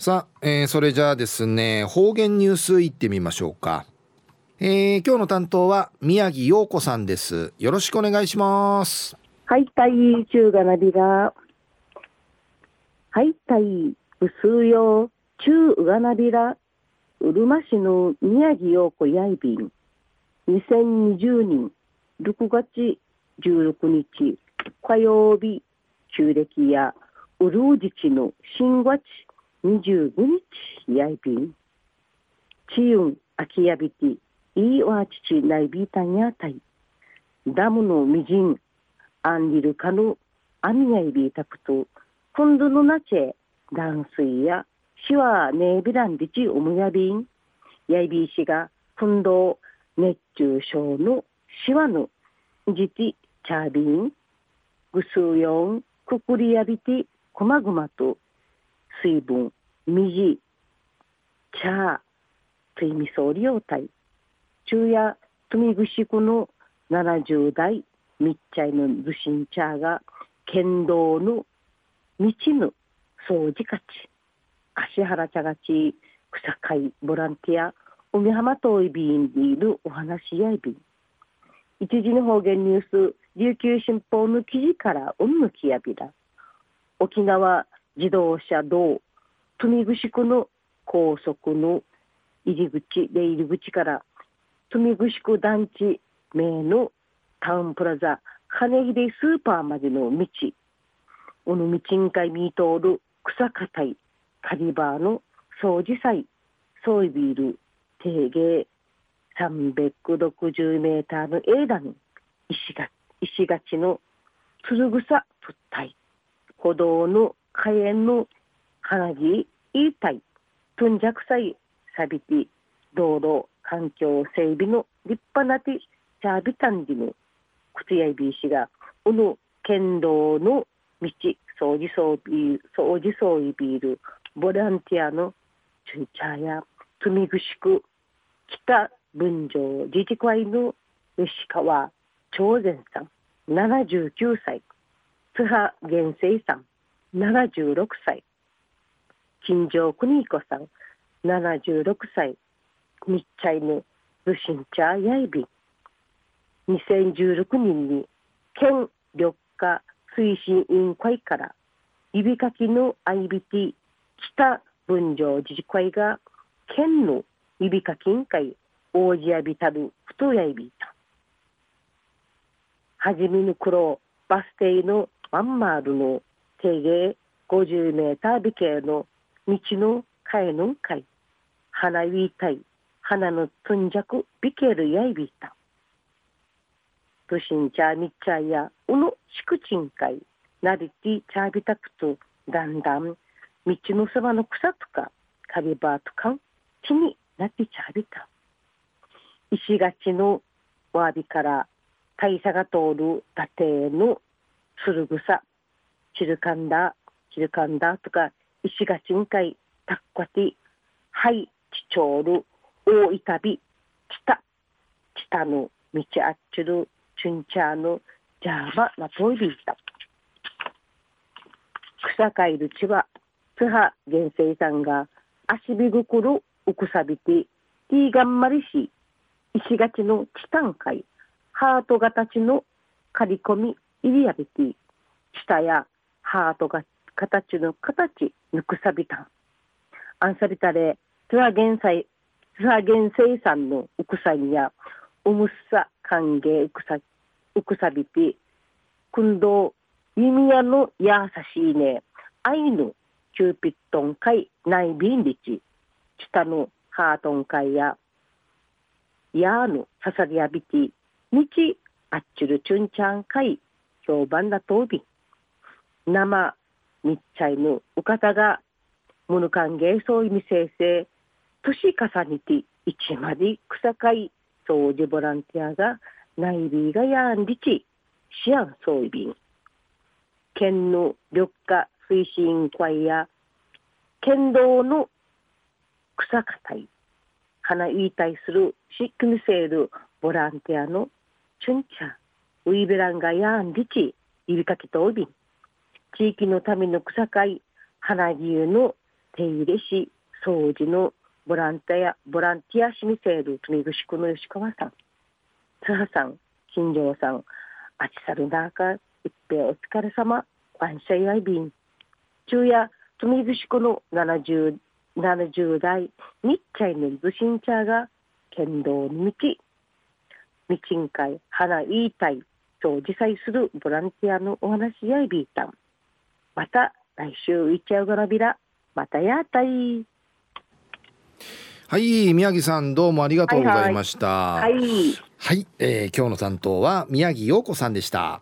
さあ、えー、それじゃあですね方言ニュースいってみましょうか、えー、今日の担当は宮城陽子さんです。よろしくお願いします。はいたい中がなびらはいたいうすうよ中がなびらうるま市の宮城陽子やいびん。2020年6月16日。火曜日旧暦やうるうじちの新月25日やいびん。チユン、アキヤビティ、イーワーチチナイビータンヤタイ。ダムのミジン、アンリルカのアミヤイビータクト、コンドのナチェ、ダンスイや、シワネービランディチオムヤビン。ヤイビーシが、コンド、熱中症のシワの、ティ、チャービン。ぐすヨン、ククリヤビティ、コマグマと、水分、水、茶、水味噌量体、昼夜、富ぐしくの70代、みっちゃいのずしん茶が、県道の道の掃除かち、芦原茶がち、草会ボランティア、海浜遠い便にいるお話やいびん。一時の方言ニュース、琉球新報の記事からうんぬきやびら。沖縄自動車道富城区の高速の入り口出入り口から富城区団地名のタウンプラザ金秀スーパーまでの道。おの道んかい見通る草硬いカリバーの掃除祭ソイビール定芸360メーターの枝の石が石がちのつるぐさふったい歩道の火炎の花木いいたいとんじゃくさいさびて道路環境整備の立派なてチャービタンディの靴やいびいしがうぬ県道の道掃除掃除掃除掃除ビールボランティアのチュンチャーや積みぐしく北文城自治会の吉川長善さん79歳。津波源生さん76歳。金城邦彦さん76歳日茶犬ルシンチャーヤイビ2016年に県緑化推進委員会から指かきの IBT 北分譲自治会が県の指かき委員会王子やびたる太やいび。たはじめの黒バス停のワンマールの定芸50メーター美形の道の替えの会花ウィータイ花のとんじゃくビケルやいびた。プシンチャーミッチャーやうのしくちんかいなりてチャービタクとだんだん道のそばの草とかカビバーとか地になってチャービタ石がちのわびから大佐が通る伊達のつるぐさ。チルカンダチルカンダとか石がちんかいたっこてはいちちょうる大いたび北北の道あっちるちゅんちゃのじゃまなといびいた。草かいるちは津波原生さんが足びぐくるうくさびてティーガンマリし石がちのチタンかいハート形の刈り込み入りやびて下やハートが形の形ぬくさびたん。あんさびたれつわげんさいつわげんせいさんのうくさにやおむすさ歓迎うくさ,うくさびてくんどゆみやのやさしいねあいぬキューピットんかいないびんりちきたぬはーとんかいややーぬささりやびてにちあっちゅるちゅんちゃんかいひょうばんだとうびまみっちゃいぬうかたがむぬかんげいそういみせいせい年重ねて一まで草かい掃除ボランティアが内ビがやんりちしやんそういびん県の緑化推進会や県道の草かたい花言いたいするしっくみせるボランティアのチュンチャウイベランがやんりち指かきとおびん地域のための草会花牛の手入れし掃除のボランティアボランティアしみせる富ぐしくの吉川さん。津波さん金城さんあちさるなか一平お疲れ様感謝やいびん。昼夜富ぐしくの70 70代日茶のずしんちゃが剣道に道。みちんかい花言いたいと自催するボランティアのお話やいびいたん。また来週いっちゃうがらびらまたやったい。はい宮城さんどうもありがとうございました。はい、はい、はい、えー、今日の担当は宮城陽子さんでした